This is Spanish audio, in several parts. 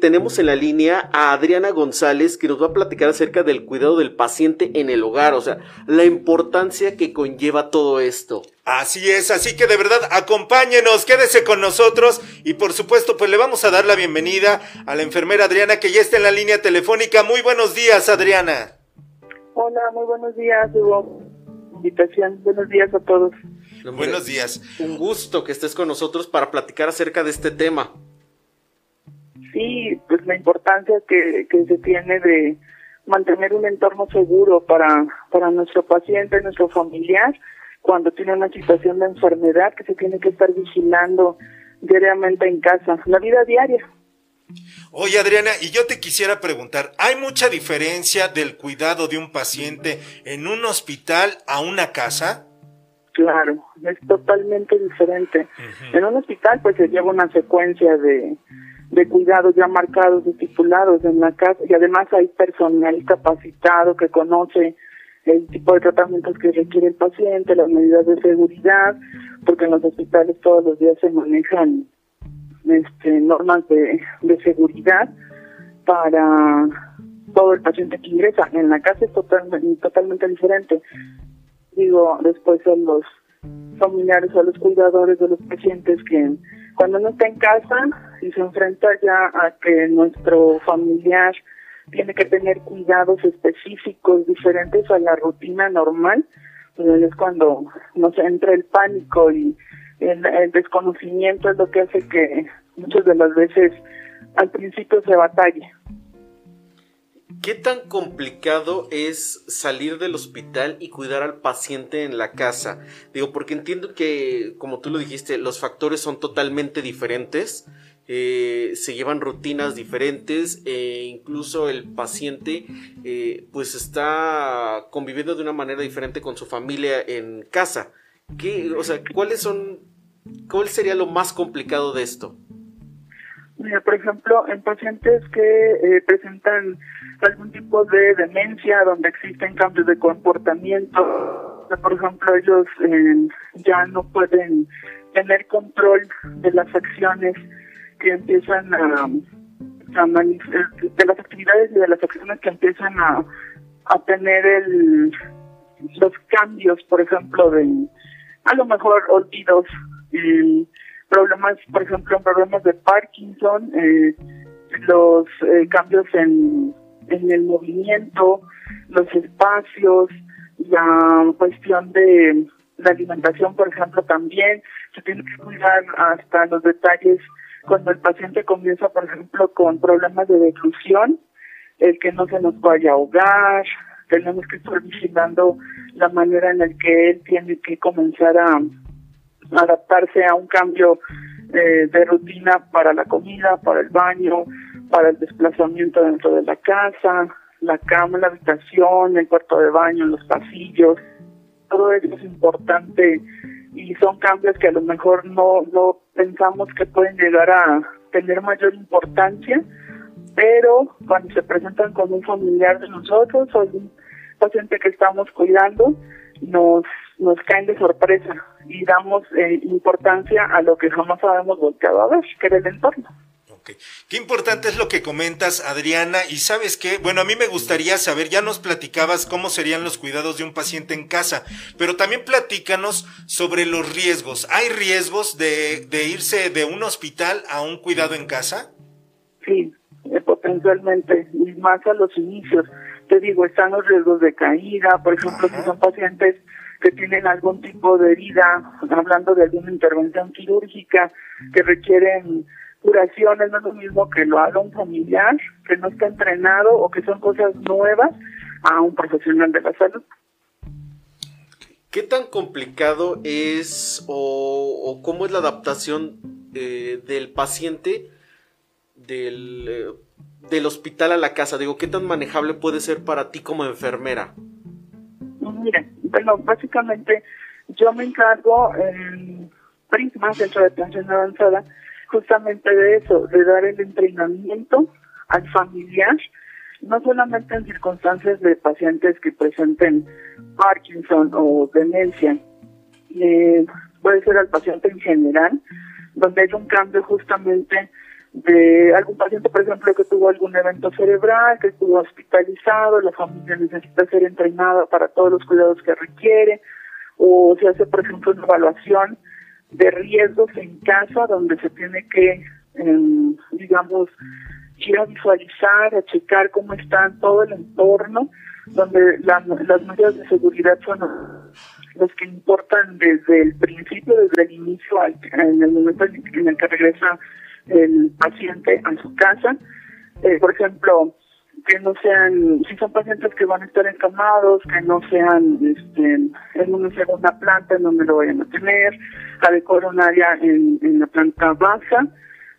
tenemos en la línea a Adriana González que nos va a platicar acerca del cuidado del paciente en el hogar, o sea, la importancia que conlleva todo esto. Así es, así que de verdad acompáñenos, quédese con nosotros y por supuesto pues le vamos a dar la bienvenida a la enfermera Adriana que ya está en la línea telefónica. Muy buenos días Adriana. Hola, muy buenos días, Hugo. Invitación, buenos días a todos. buenos días. Un gusto que estés con nosotros para platicar acerca de este tema. Sí, pues la importancia que, que se tiene de mantener un entorno seguro para, para nuestro paciente, nuestro familiar, cuando tiene una situación de enfermedad que se tiene que estar vigilando diariamente en casa, la vida diaria. Oye Adriana, y yo te quisiera preguntar, ¿hay mucha diferencia del cuidado de un paciente en un hospital a una casa? Claro, es totalmente diferente. En un hospital pues se lleva una secuencia de, de cuidados ya marcados, estipulados en la casa y además hay personal capacitado que conoce el tipo de tratamientos que requiere el paciente, las medidas de seguridad, porque en los hospitales todos los días se manejan este, normas de, de seguridad para todo el paciente que ingresa. En la casa es totalmente, totalmente diferente. Digo, después son los familiares o los cuidadores de los pacientes que cuando uno está en casa y se enfrenta ya a que nuestro familiar tiene que tener cuidados específicos diferentes a la rutina normal, pues es cuando nos entra el pánico y el, desconocimiento es lo que hace que muchas de las veces al principio se batalle. ¿Qué tan complicado es salir del hospital y cuidar al paciente en la casa? Digo, porque entiendo que, como tú lo dijiste, los factores son totalmente diferentes, eh, se llevan rutinas diferentes e incluso el paciente eh, pues está conviviendo de una manera diferente con su familia en casa. ¿Qué, o sea, ¿cuáles son, cuál sería lo más complicado de esto? Mira, por ejemplo, en pacientes que eh, presentan algún tipo de demencia, donde existen cambios de comportamiento, por ejemplo, ellos eh, ya no pueden tener control de las acciones que empiezan a, a de las actividades y de las acciones que empiezan a, a tener el, los cambios, por ejemplo, de a lo mejor olvidos, problemas, por ejemplo, problemas de Parkinson, eh, los eh, cambios en, en el movimiento, los espacios, la cuestión de la alimentación, por ejemplo, también. Se tiene que cuidar hasta los detalles cuando el paciente comienza, por ejemplo, con problemas de declusión, el que no se nos vaya a ahogar, tenemos que estar vigilando la manera en la que él tiene que comenzar a adaptarse a un cambio eh, de rutina para la comida, para el baño, para el desplazamiento dentro de la casa, la cama, la habitación, el cuarto de baño, los pasillos. Todo eso es importante y son cambios que a lo mejor no, no pensamos que pueden llegar a tener mayor importancia, pero cuando se presentan con un familiar de nosotros o un paciente que estamos cuidando, nos, nos caen de sorpresa y damos eh, importancia a lo que jamás habíamos volteado a ver, que era el entorno. Qué importante es lo que comentas, Adriana. Y sabes qué, bueno, a mí me gustaría saber, ya nos platicabas cómo serían los cuidados de un paciente en casa, pero también platícanos sobre los riesgos. ¿Hay riesgos de, de irse de un hospital a un cuidado en casa? Sí, eh, potencialmente, y más a los inicios. Te digo, están los riesgos de caída, por ejemplo, si son pacientes que tienen algún tipo de herida, hablando de alguna intervención quirúrgica, que requieren curaciones, no es lo mismo que lo haga un familiar, que no está entrenado o que son cosas nuevas a un profesional de la salud. ¿Qué tan complicado es o, cómo es la adaptación eh, del paciente del, eh, del hospital a la casa? Digo, ¿qué tan manejable puede ser para ti como enfermera? Mira, bueno, básicamente yo me encargo en Prisma, Centro de Atención Avanzada, justamente de eso, de dar el entrenamiento al familiar, no solamente en circunstancias de pacientes que presenten Parkinson o demencia, eh, puede ser al paciente en general, donde hay un cambio justamente de algún paciente, por ejemplo, que tuvo algún evento cerebral, que estuvo hospitalizado, la familia necesita ser entrenada para todos los cuidados que requiere, o se hace, por ejemplo, una evaluación de riesgos en casa donde se tiene que, em, digamos, ir a visualizar, a checar cómo está todo el entorno, donde las medidas de seguridad son los que importan desde el principio, desde el inicio, en el momento en el que regresa el paciente a su casa. Eh, por ejemplo, que no sean, si son pacientes que van a estar encamados, que no sean este, en una segunda planta en donde lo vayan a tener, adecuar un área en, la planta baja,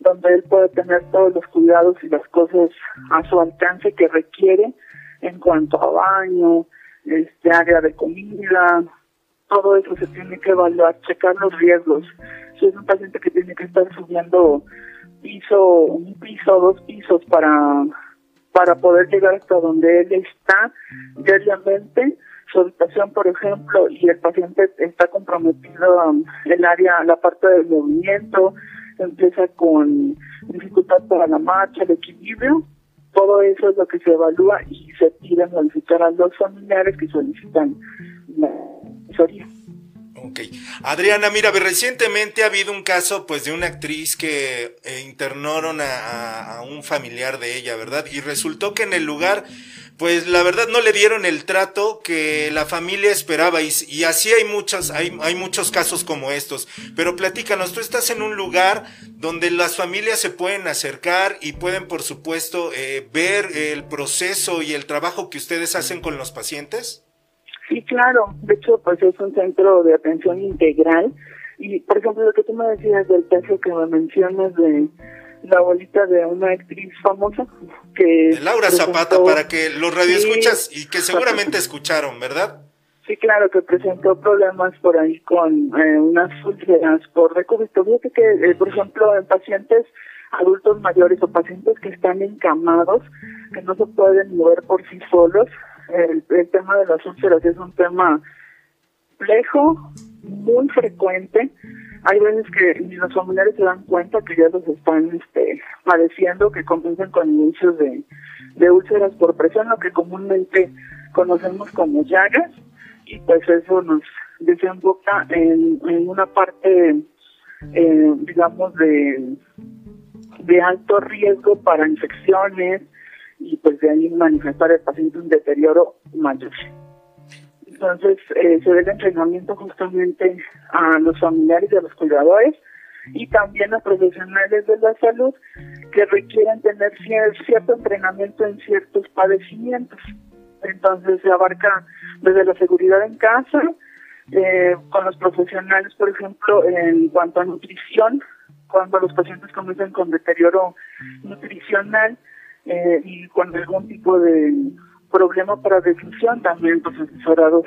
donde él puede tener todos los cuidados y las cosas a su alcance que requiere en cuanto a baño, este área de comida, todo eso se tiene que evaluar, checar los riesgos. Si es un paciente que tiene que estar subiendo piso, un piso, dos pisos para, para poder llegar hasta donde él está diariamente, su habitación, por ejemplo, y el paciente está comprometido el área, la parte del movimiento, empieza con dificultad para la marcha, el equilibrio, todo eso es lo que se evalúa y se pide modificar a los familiares que solicitan la asesoría. Ok. Adriana, mira, recientemente ha habido un caso pues de una actriz que eh, internaron a, a, un familiar de ella, ¿verdad? Y resultó que en el lugar pues la verdad no le dieron el trato que la familia esperaba y, y así hay muchos, hay, hay muchos casos como estos. Pero platícanos, tú estás en un lugar donde las familias se pueden acercar y pueden por supuesto eh, ver el proceso y el trabajo que ustedes hacen con los pacientes. Sí, claro. De hecho, pues es un centro de atención integral. Y, por ejemplo, lo que tú me decías del caso que me mencionas de la abuelita de una actriz famosa que... De Laura Zapata, para que los radioescuchas y que seguramente escucharon, ¿verdad? Sí, claro, que presentó problemas por ahí con eh, unas úlceras por recubito. Fíjate que, eh, por ejemplo, en pacientes adultos mayores o pacientes que están encamados, que no se pueden mover por sí solos, el, tema de las úlceras es un tema complejo, muy frecuente, hay veces que ni los familiares se dan cuenta que ya los están este, padeciendo, que comienzan con inicios de, de úlceras por presión, lo que comúnmente conocemos como llagas, y pues eso nos desemboca en, en una parte, eh, digamos, de, de alto riesgo para infecciones, y de ahí manifestar el paciente un deterioro mayor. Entonces, eh, se ve el entrenamiento justamente a los familiares y a los cuidadores y también a profesionales de la salud que requieren tener cierto entrenamiento en ciertos padecimientos. Entonces, se abarca desde la seguridad en casa, eh, con los profesionales, por ejemplo, en cuanto a nutrición, cuando los pacientes comienzan con deterioro nutricional eh, y con algún tipo de problema para decisión, también pues asesorados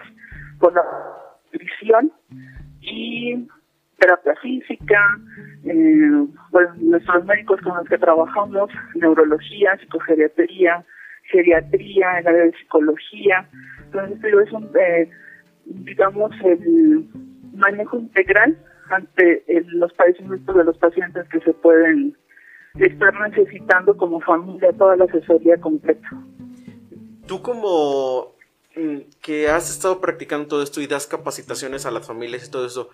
por la nutrición y terapia física, eh, pues, nuestros médicos con los que trabajamos, neurología, psicogeriatría, geriatría, el área de psicología. Entonces, pero es un, eh, digamos, el manejo integral ante los padecimientos de los pacientes que se pueden estar necesitando como familia toda la asesoría completa tú como mm, que has estado practicando todo esto y das capacitaciones a las familias y todo eso,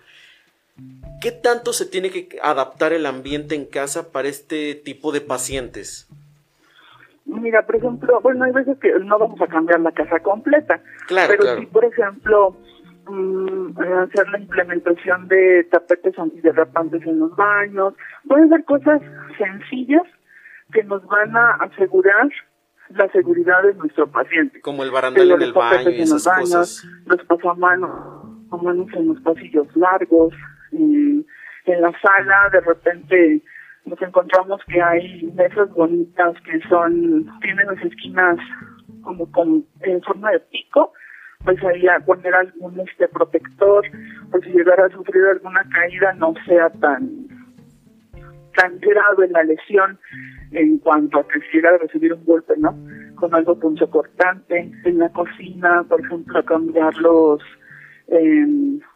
¿qué tanto se tiene que adaptar el ambiente en casa para este tipo de pacientes? Mira, por ejemplo, bueno, hay veces que no vamos a cambiar la casa completa, claro, pero si, por ejemplo, mm, hacer la implementación de tapetes antiderrapantes en los baños, pueden ser cosas sencillas que nos van a asegurar la seguridad de nuestro paciente. Como el barandal en el baño y esas baños, cosas. Los pasamanos, manos en los pasillos largos, y en la sala de repente nos encontramos que hay mesas bonitas que son, tienen las esquinas como con, en forma de pico, pues a poner algún este protector, por si llegara a sufrir alguna caída no sea tan tan grave la lesión en cuanto a que si llega a recibir un golpe, ¿no? Con algo cortante en la cocina, por ejemplo, cambiar los eh,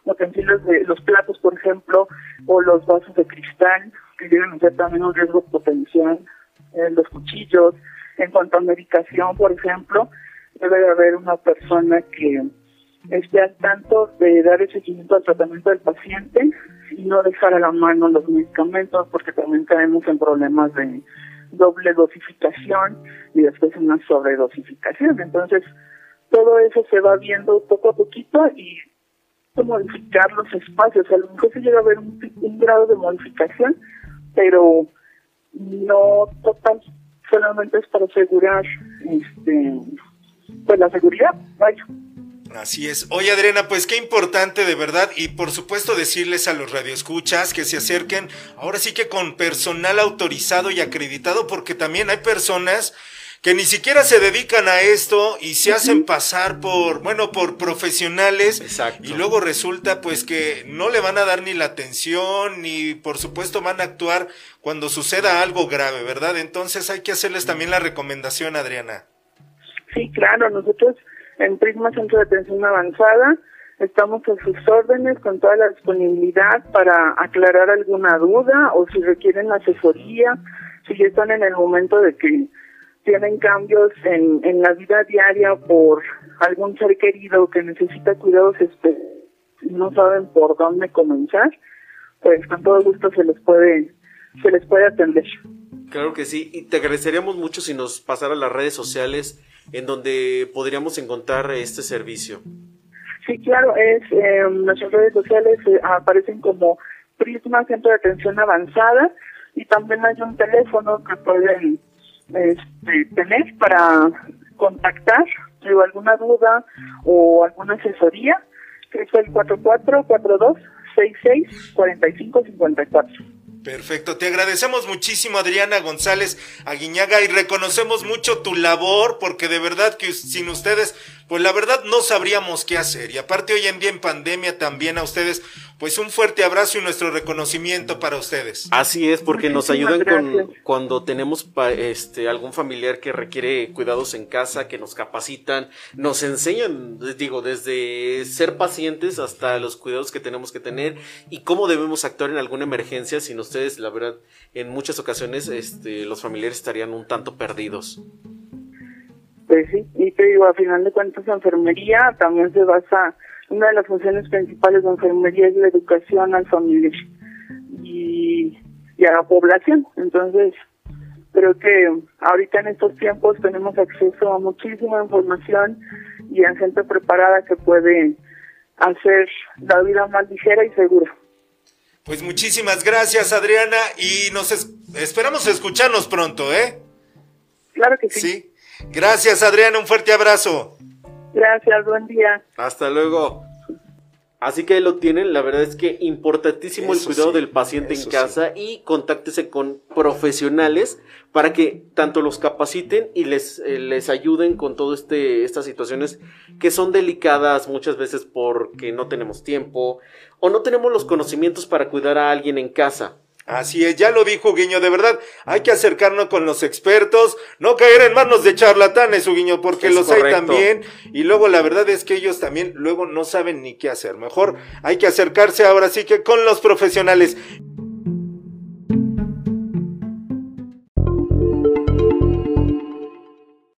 utensilios de los platos, por ejemplo, o los vasos de cristal que llegan a ser también un riesgo potencial, eh, los cuchillos. En cuanto a medicación, por ejemplo, debe haber una persona que esté al tanto de dar el seguimiento al tratamiento del paciente y no dejar a la mano los medicamentos porque también caemos en problemas de doble dosificación y después una sobredosificación. Entonces, todo eso se va viendo poco a poquito y modificar los espacios. A lo mejor se llega a ver un, grado de modificación, pero no total, solamente es para asegurar este pues la seguridad, vaya. Así es. Oye, Adriana, pues qué importante de verdad. Y por supuesto decirles a los radioescuchas que se acerquen ahora sí que con personal autorizado y acreditado, porque también hay personas que ni siquiera se dedican a esto y se hacen pasar por, bueno, por profesionales. Exacto. Y luego resulta pues que no le van a dar ni la atención, ni por supuesto van a actuar cuando suceda algo grave, ¿verdad? Entonces hay que hacerles también la recomendación, Adriana. Sí, claro, nosotros en Prisma Centro de Atención Avanzada estamos a sus órdenes con toda la disponibilidad para aclarar alguna duda o si requieren asesoría, si ya están en el momento de que tienen cambios en, en la vida diaria por algún ser querido que necesita cuidados especiales no saben por dónde comenzar, pues con todo gusto se les puede se les puede atender. Claro que sí, y te agradeceríamos mucho si nos pasara las redes sociales en donde podríamos encontrar este servicio. Sí, claro, es eh, nuestras redes sociales eh, aparecen como Prisma Centro de Atención Avanzada y también hay un teléfono que pueden este, tener para contactar si alguna duda o alguna asesoría, que es el 4442 66 45 54. Perfecto, te agradecemos muchísimo Adriana González Aguiñaga y reconocemos mucho tu labor porque de verdad que sin ustedes, pues la verdad no sabríamos qué hacer y aparte hoy en día en pandemia también a ustedes, pues un fuerte abrazo y nuestro reconocimiento para ustedes. Así es, porque nos ayudan con cuando tenemos este algún familiar que requiere cuidados en casa, que nos capacitan, nos enseñan, digo, desde ser pacientes hasta los cuidados que tenemos que tener y cómo debemos actuar en alguna emergencia si nos ustedes, la verdad, en muchas ocasiones este, los familiares estarían un tanto perdidos. Pues sí, y te digo, a final de cuentas, la enfermería también se basa, una de las funciones principales de enfermería es la educación al familiar y, y a la población. Entonces, creo que ahorita en estos tiempos tenemos acceso a muchísima información y a gente preparada que puede hacer la vida más ligera y segura. Pues muchísimas gracias, Adriana, y nos esperamos escucharnos pronto, ¿eh? Claro que sí. Sí. Gracias, Adriana, un fuerte abrazo. Gracias, buen día. Hasta luego. Así que lo tienen, la verdad es que importantísimo el cuidado del paciente en casa y contáctese con profesionales para que tanto los capaciten y les, eh, les ayuden con todas este, estas situaciones que son delicadas muchas veces porque no tenemos tiempo o no tenemos los conocimientos para cuidar a alguien en casa. Así es, ya lo dijo Guiño, de verdad, hay que acercarnos con los expertos, no caer en manos de charlatanes, su Guiño, porque los hay también, y luego la verdad es que ellos también luego no saben ni qué hacer, mejor hay que acercarse ahora sí que con los profesionales.